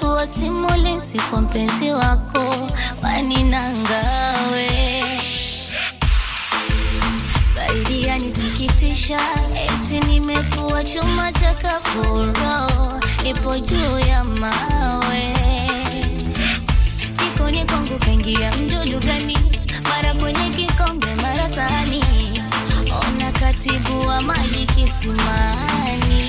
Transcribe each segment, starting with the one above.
kuwa simulizi kwa mpenzi wako waninangawe zaidi yanisikitisha, eti nimekuwa chuma cha kafuro, nipo juu ya mawe jikoni kwangu kaingia mdudu gani? Mara kwenye kikombe, mara sahani, ona katibu wa maji kisimani.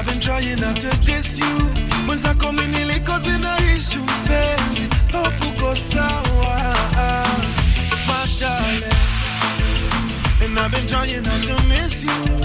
I've been trying not to diss you. Mwenzako mi nilikoze naishi mpenzi hope uko sawa. My darling. And I've been trying not to miss you